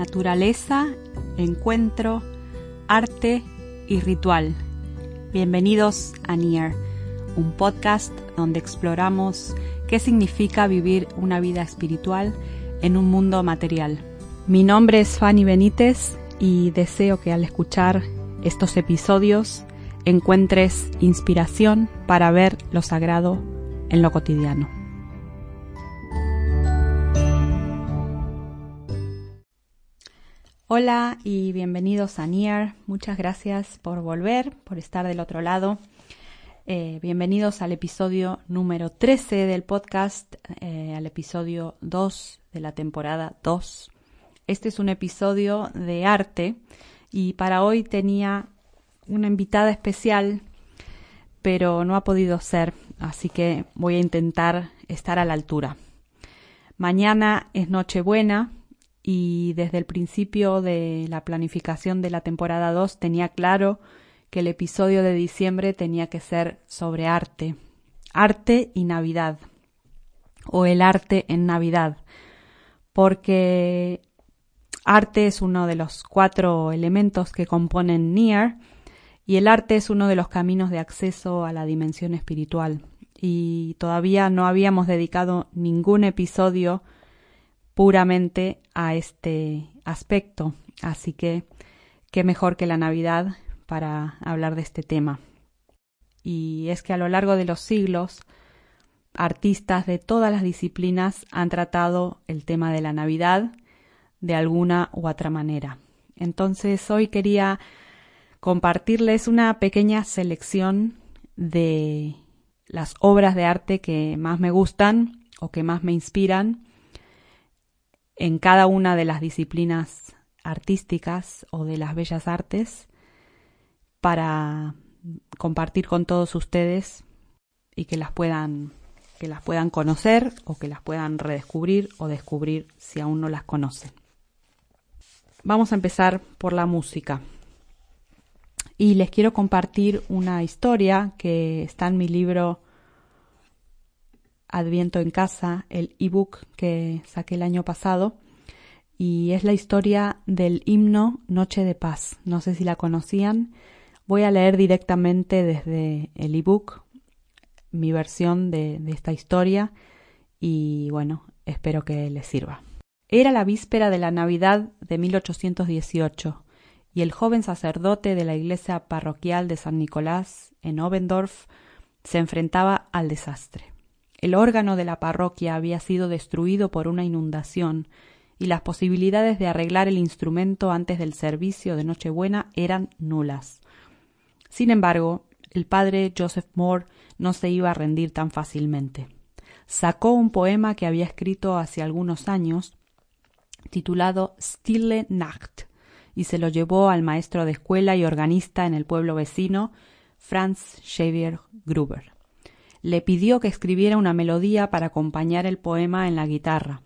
naturaleza, encuentro, arte y ritual. Bienvenidos a Near, un podcast donde exploramos qué significa vivir una vida espiritual en un mundo material. Mi nombre es Fanny Benítez y deseo que al escuchar estos episodios encuentres inspiración para ver lo sagrado en lo cotidiano. Hola y bienvenidos a Near. Muchas gracias por volver, por estar del otro lado. Eh, bienvenidos al episodio número 13 del podcast, eh, al episodio 2 de la temporada 2. Este es un episodio de arte y para hoy tenía una invitada especial, pero no ha podido ser, así que voy a intentar estar a la altura. Mañana es Nochebuena y desde el principio de la planificación de la temporada 2 tenía claro que el episodio de diciembre tenía que ser sobre arte, arte y Navidad, o el arte en Navidad, porque arte es uno de los cuatro elementos que componen Near y el arte es uno de los caminos de acceso a la dimensión espiritual. Y todavía no habíamos dedicado ningún episodio puramente a este aspecto. Así que qué mejor que la Navidad para hablar de este tema. Y es que a lo largo de los siglos, artistas de todas las disciplinas han tratado el tema de la Navidad de alguna u otra manera. Entonces hoy quería compartirles una pequeña selección de las obras de arte que más me gustan o que más me inspiran en cada una de las disciplinas artísticas o de las bellas artes para compartir con todos ustedes y que las puedan que las puedan conocer o que las puedan redescubrir o descubrir si aún no las conocen. Vamos a empezar por la música. Y les quiero compartir una historia que está en mi libro Adviento en casa, el ebook que saqué el año pasado, y es la historia del himno Noche de Paz. No sé si la conocían. Voy a leer directamente desde el ebook mi versión de, esta historia y bueno, espero que les sirva. Era la víspera de la Navidad de 1818 y el joven sacerdote de la iglesia parroquial de San Nicolás en Obendorf se enfrentaba al desastre. El órgano de la parroquia había sido destruido por una inundación y las posibilidades de arreglar el instrumento antes del servicio de Nochebuena eran nulas. Sin embargo, el padre Joseph Moore no se iba a rendir tan fácilmente. Sacó un poema que había escrito hace algunos años, titulado Stille Nacht, y se lo llevó al maestro de escuela y organista en el pueblo vecino, Franz Xavier Gruber le pidió que escribiera una melodía para acompañar el poema en la guitarra.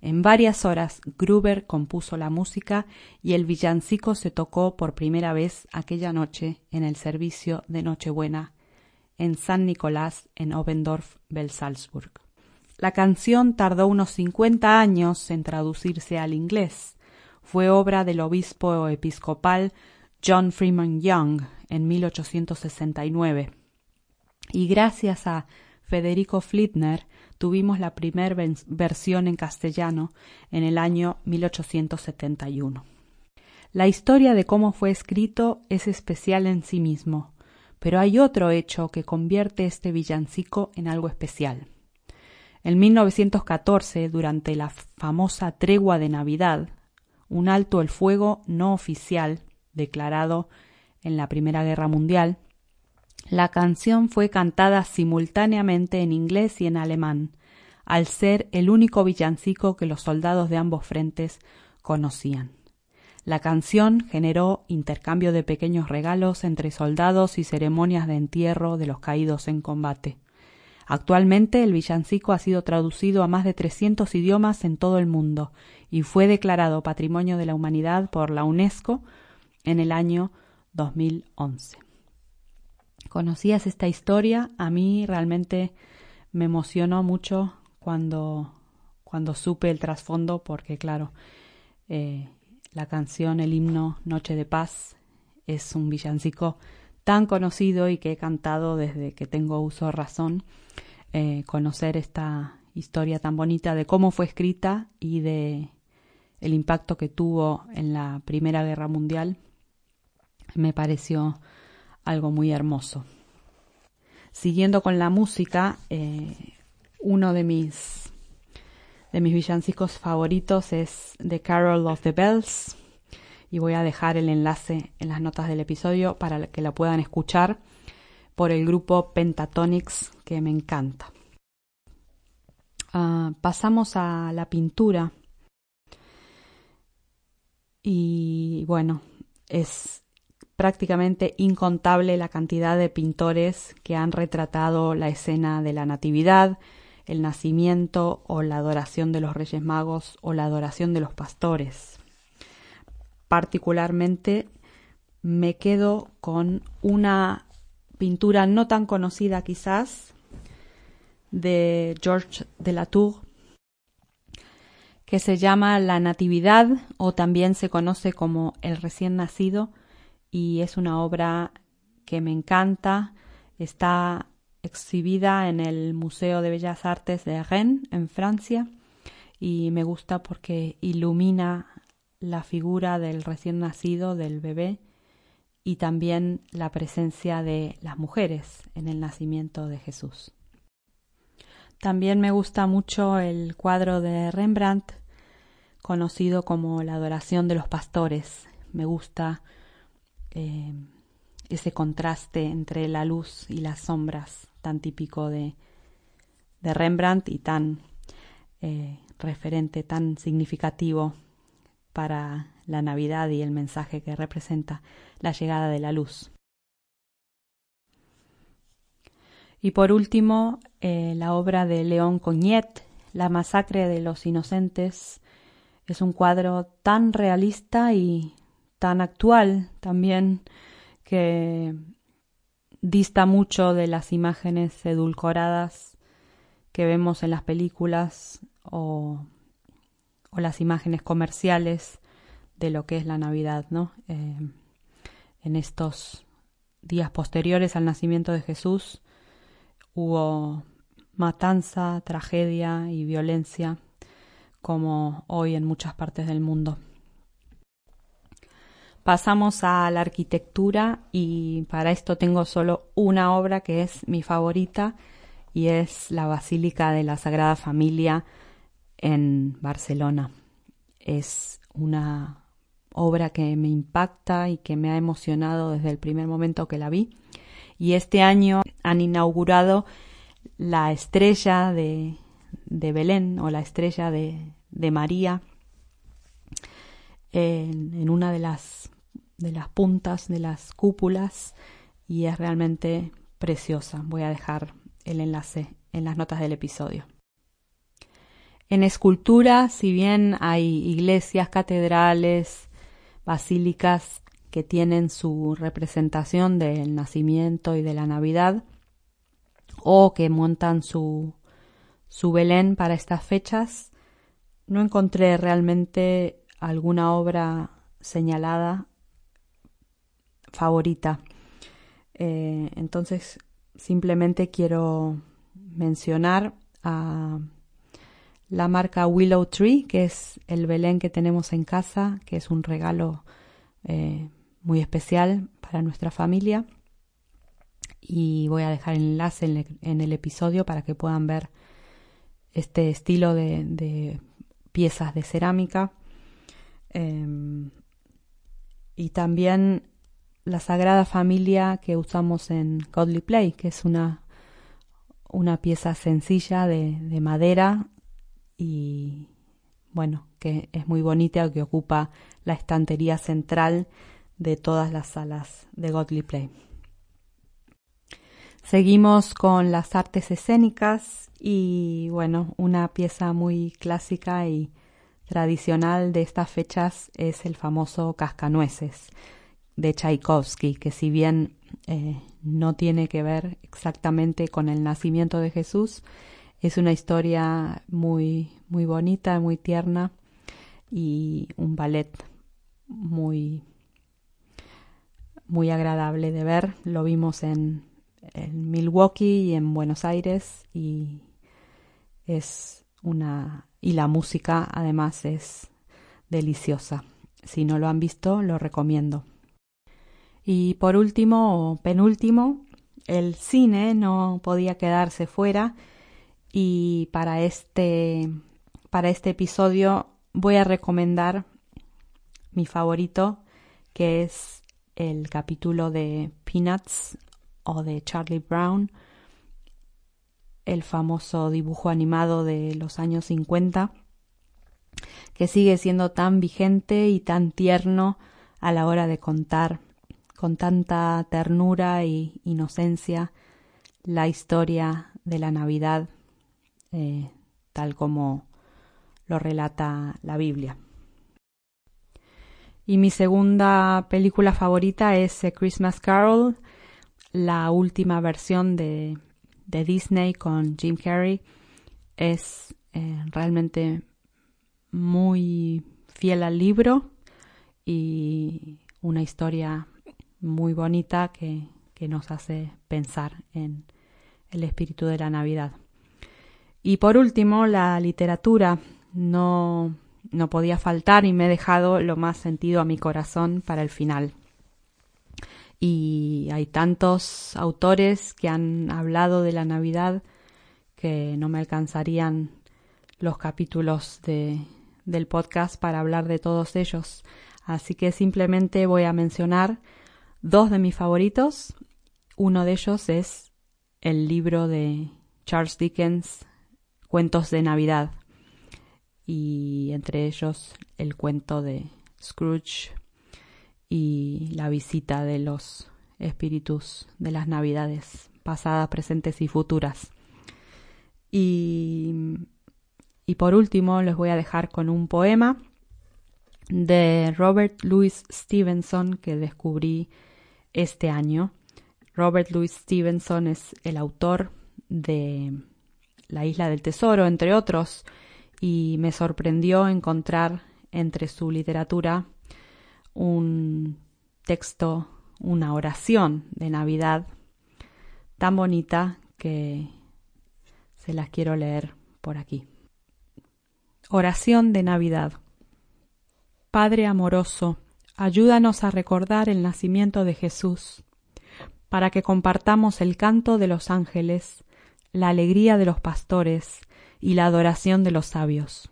En varias horas Gruber compuso la música y el villancico se tocó por primera vez aquella noche en el servicio de Nochebuena en San Nicolás en Obendorf, Belsalzburg. La canción tardó unos cincuenta años en traducirse al inglés. Fue obra del obispo episcopal John Freeman Young en 1869 y gracias a Federico Flittner tuvimos la primera versión en castellano en el año 1871. La historia de cómo fue escrito es especial en sí mismo, pero hay otro hecho que convierte este villancico en algo especial. En 1914, durante la famosa tregua de Navidad, un alto el fuego no oficial declarado en la Primera Guerra Mundial, la canción fue cantada simultáneamente en inglés y en alemán, al ser el único villancico que los soldados de ambos frentes conocían. La canción generó intercambio de pequeños regalos entre soldados y ceremonias de entierro de los caídos en combate. Actualmente el villancico ha sido traducido a más de 300 idiomas en todo el mundo y fue declarado Patrimonio de la Humanidad por la UNESCO en el año 2011 conocías esta historia, a mí realmente me emocionó mucho cuando, cuando supe el trasfondo, porque claro, Eh, la canción, el himno Noche de Paz, es un villancico tan conocido y que he cantado desde que tengo uso de razón. Eh, conocer esta historia tan bonita de cómo fue escrita y de el impacto que tuvo en la Primera Guerra Mundial me pareció algo muy hermoso. Siguiendo con la música, eh, uno de mis de mis villancicos favoritos es The Carol of the Bells y voy a dejar el enlace en las notas del episodio para que la puedan escuchar por el grupo Pentatonics que me encanta. Ah, pasamos a la pintura y bueno, es prácticamente incontable la cantidad de pintores que han retratado la escena de la Natividad, el nacimiento o la adoración de los Reyes Magos o la adoración de los pastores. Particularmente me quedo con una pintura no tan conocida quizás de George de la Tour que se llama La Natividad o también se conoce como El recién nacido y es una obra que me encanta. Está exhibida en el Museo de Bellas Artes de Rennes, en Francia, y me gusta porque ilumina la figura del recién nacido, del bebé, y también la presencia de las mujeres en el nacimiento de Jesús. También me gusta mucho el cuadro de Rembrandt, conocido como La adoración de los pastores. Me gusta eh, ese contraste entre la luz y las sombras tan típico de, Rembrandt y tan eh, referente, tan significativo para la Navidad y el mensaje que representa la llegada de la luz. Y por último, eh, la obra de León Cognet, La masacre de los inocentes, es un cuadro tan realista y tan actual también que dista mucho de las imágenes edulcoradas que vemos en las películas o, las imágenes comerciales de lo que es la Navidad, ¿no? Eh, en estos días posteriores al nacimiento de Jesús hubo matanza, tragedia y violencia como hoy en muchas partes del mundo. Pasamos a la arquitectura y para esto tengo solo una obra que es mi favorita y es la Basílica de la Sagrada Familia en Barcelona. Es una obra que me impacta y que me ha emocionado desde el primer momento que la vi. Y este año han inaugurado la estrella de, de Belén o la estrella de, de María en, en, una de las, de las puntas de las cúpulas y es realmente preciosa. Voy a dejar el enlace en las notas del episodio. En escultura, si bien hay iglesias, catedrales, basílicas que tienen su representación del nacimiento y de la Navidad, o que montan su, su Belén para estas fechas, no encontré realmente alguna obra señalada favorita. Eh, entonces, simplemente quiero mencionar a la marca Willow Tree, que es el Belén que tenemos en casa, que es un regalo eh, muy especial para nuestra familia. Y voy a dejar el enlace en, el episodio para que puedan ver este estilo de, piezas de cerámica. Em, y también la Sagrada Familia que usamos en Godly Play, que es una, una pieza sencilla de, de madera y bueno, que es muy bonita, que ocupa la estantería central de todas las salas de Godly Play. Seguimos con las artes escénicas y bueno, una pieza muy clásica y tradicional de estas fechas es el famoso Cascanueces de Tchaikovsky, que si bien eh, no tiene que ver exactamente con el nacimiento de Jesús, es una historia muy, muy bonita, muy tierna y un ballet muy muy agradable de ver. Lo vimos en, en Milwaukee y en Buenos Aires y es una y la música además es deliciosa. Si no lo han visto, lo recomiendo. Y por último, o penúltimo, el cine no podía quedarse fuera. Y para este para este episodio voy a recomendar mi favorito que es el capítulo de Peanuts o de Charlie Brown, el famoso dibujo animado de los años 50, que sigue siendo tan vigente y tan tierno a la hora de contar con tanta ternura e inocencia la historia de la Navidad, eh, tal como lo relata la Biblia. Y mi segunda película favorita es Christmas Carol, la última versión de, de Disney con Jim Carrey. Es eh, realmente muy fiel al libro y una historia muy bonita que, que nos hace pensar en el espíritu de la Navidad. Y por último, la literatura no, no podía faltar y me he dejado lo más sentido a mi corazón para el final. Y hay tantos autores que han hablado de la Navidad que no me alcanzarían los capítulos de, del podcast para hablar de todos ellos. Así que simplemente voy a mencionar dos de mis favoritos. Uno de ellos es el libro de Charles Dickens, Cuentos de Navidad, y entre ellos el cuento de Scrooge y la visita de los espíritus de las Navidades pasadas, presentes y futuras. Y, y por último les voy a dejar con un poema de Robert Louis Stevenson que descubrí este año. Robert Louis Stevenson es el autor de La isla del tesoro, entre otros, y me sorprendió encontrar entre su literatura un texto, una oración de Navidad tan bonita que se las quiero leer por aquí. Oración de Navidad. Padre amoroso, ayúdanos a recordar el nacimiento de Jesús, para que compartamos el canto de los ángeles, la alegría de los pastores y la adoración de los sabios.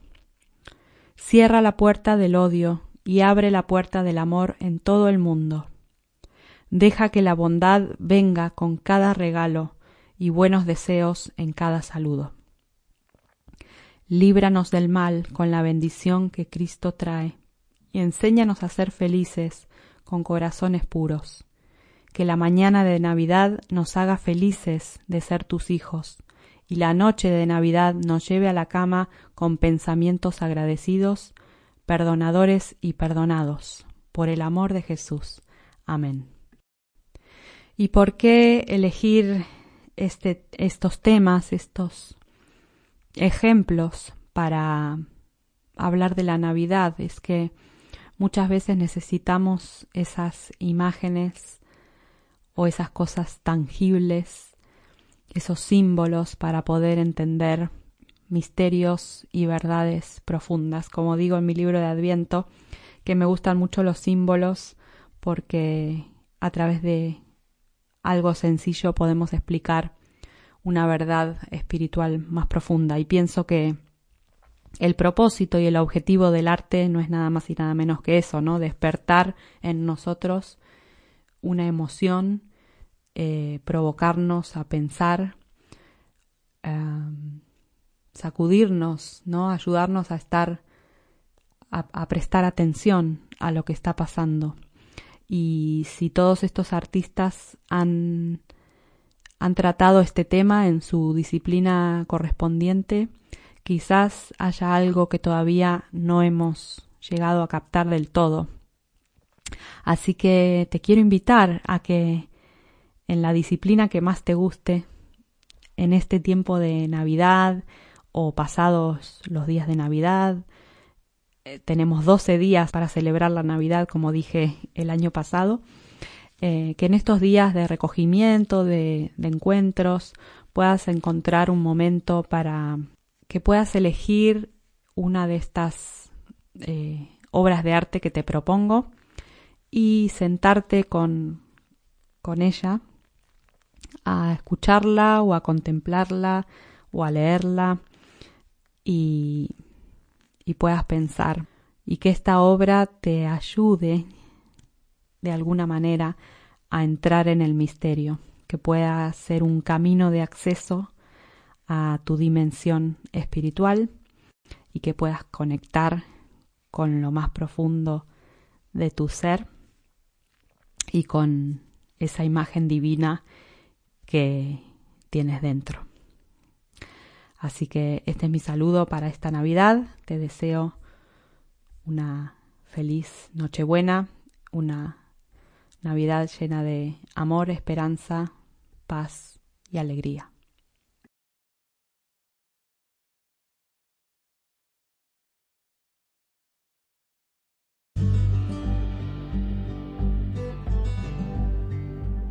Cierra la puerta del odio y abre la puerta del amor en todo el mundo. Deja que la bondad venga con cada regalo y buenos deseos en cada saludo. Líbranos del mal con la bendición que Cristo trae y enséñanos a ser felices con corazones puros. Que la mañana de Navidad nos haga felices de ser tus hijos y la noche de Navidad nos lleve a la cama con pensamientos agradecidos, perdonadores y perdonados, por el amor de Jesús. Amén. ¿Y por qué elegir este, estos temas, estos ejemplos para hablar de la Navidad? Es que Muchas veces necesitamos esas imágenes o esas cosas tangibles, esos símbolos para poder entender misterios y verdades profundas. Como digo en mi libro de Adviento, que me gustan mucho los símbolos porque a través de algo sencillo podemos explicar una verdad espiritual más profunda. Y pienso que el propósito y el objetivo del arte no es nada más y nada menos que eso, ¿no? Despertar en nosotros una emoción, eh, provocarnos a pensar, em, sacudirnos, ¿no? Ayudarnos a estar, a, a prestar atención a lo que está pasando. Y si todos estos artistas han, han tratado este tema en su disciplina correspondiente, quizás haya algo que todavía no hemos llegado a captar del todo. Así que te quiero invitar a que en la disciplina que más te guste, en este tiempo de Navidad o pasados los días de Navidad, eh, tenemos 12 días para celebrar la Navidad, como dije el año pasado, eh, que en estos días de recogimiento, de, encuentros, puedas encontrar un momento para que puedas elegir una de estas eh, obras de arte que te propongo y sentarte con, con ella a escucharla o a contemplarla o a leerla y, y puedas pensar y que esta obra te ayude de alguna manera a entrar en el misterio, que pueda ser un camino de acceso a tu dimensión espiritual y que puedas conectar con lo más profundo de tu ser y con esa imagen divina que tienes dentro. Así que este es mi saludo para esta Navidad. Te deseo una feliz Nochebuena, una Navidad llena de amor, esperanza, paz y alegría.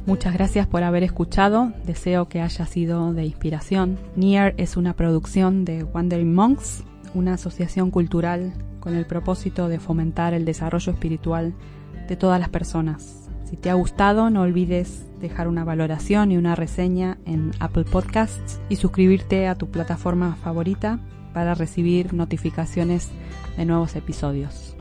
Muchas gracias por haber escuchado, deseo que haya sido de inspiración. Near es una producción de Wandering Monks, una asociación cultural con el propósito de fomentar el desarrollo espiritual de todas las personas. Si te ha gustado, no olvides dejar una valoración y una reseña en Apple Podcasts y suscribirte a tu plataforma favorita para recibir notificaciones de nuevos episodios.